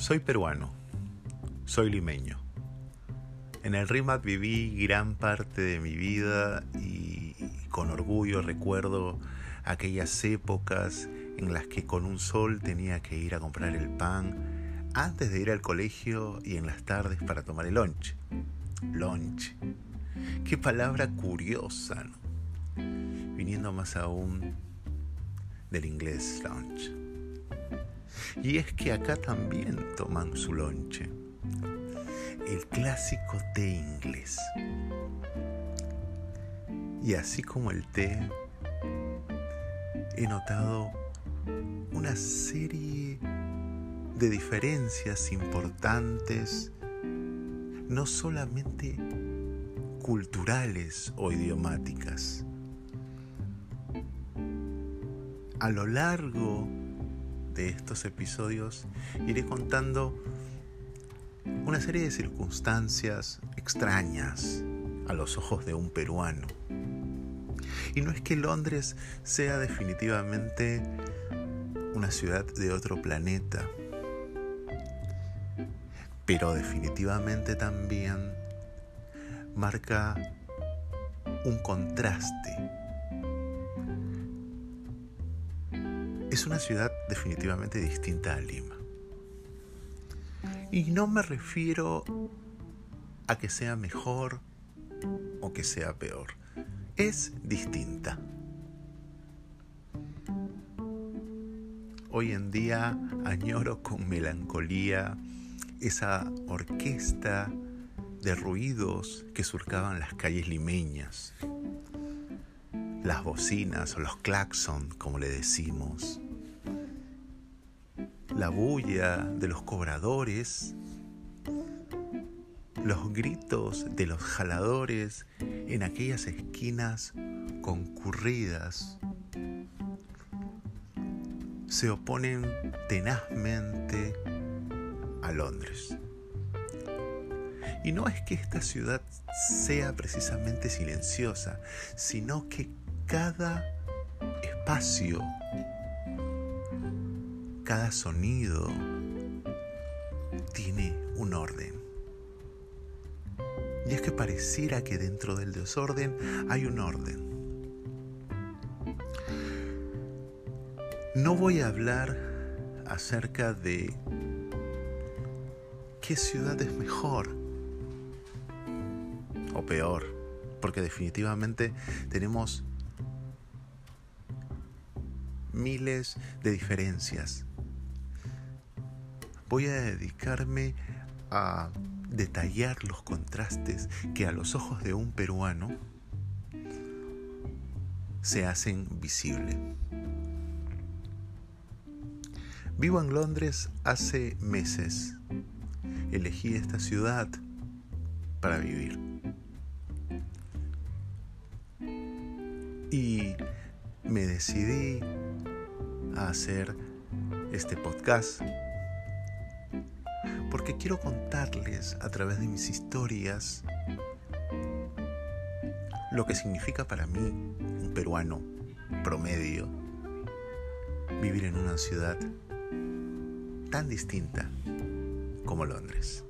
Soy peruano, soy limeño. En el RIMAT viví gran parte de mi vida y con orgullo recuerdo aquellas épocas en las que con un sol tenía que ir a comprar el pan antes de ir al colegio y en las tardes para tomar el lunch. Lunch. Qué palabra curiosa, ¿no? Viniendo más aún del inglés lunch. Y es que acá también toman su lonche. El clásico té inglés. Y así como el té, he notado una serie de diferencias importantes, no solamente culturales o idiomáticas. A lo largo de estos episodios iré contando una serie de circunstancias extrañas a los ojos de un peruano. Y no es que Londres sea definitivamente una ciudad de otro planeta, pero definitivamente también marca un contraste es una ciudad definitivamente distinta a Lima. Y no me refiero a que sea mejor o que sea peor. Es distinta. Hoy en día añoro con melancolía esa orquesta de ruidos que surcaban las calles limeñas las bocinas o los claxon, como le decimos, la bulla de los cobradores, los gritos de los jaladores en aquellas esquinas concurridas. Se oponen tenazmente a Londres. Y no es que esta ciudad sea precisamente silenciosa, sino que cada espacio, cada sonido tiene un orden. Y es que pareciera que dentro del desorden hay un orden. No voy a hablar acerca de qué ciudad es mejor o peor, porque definitivamente tenemos miles de diferencias. Voy a dedicarme a detallar los contrastes que a los ojos de un peruano se hacen visibles. Vivo en Londres hace meses. Elegí esta ciudad para vivir. Y me decidí a hacer este podcast porque quiero contarles a través de mis historias lo que significa para mí, un peruano promedio, vivir en una ciudad tan distinta como Londres.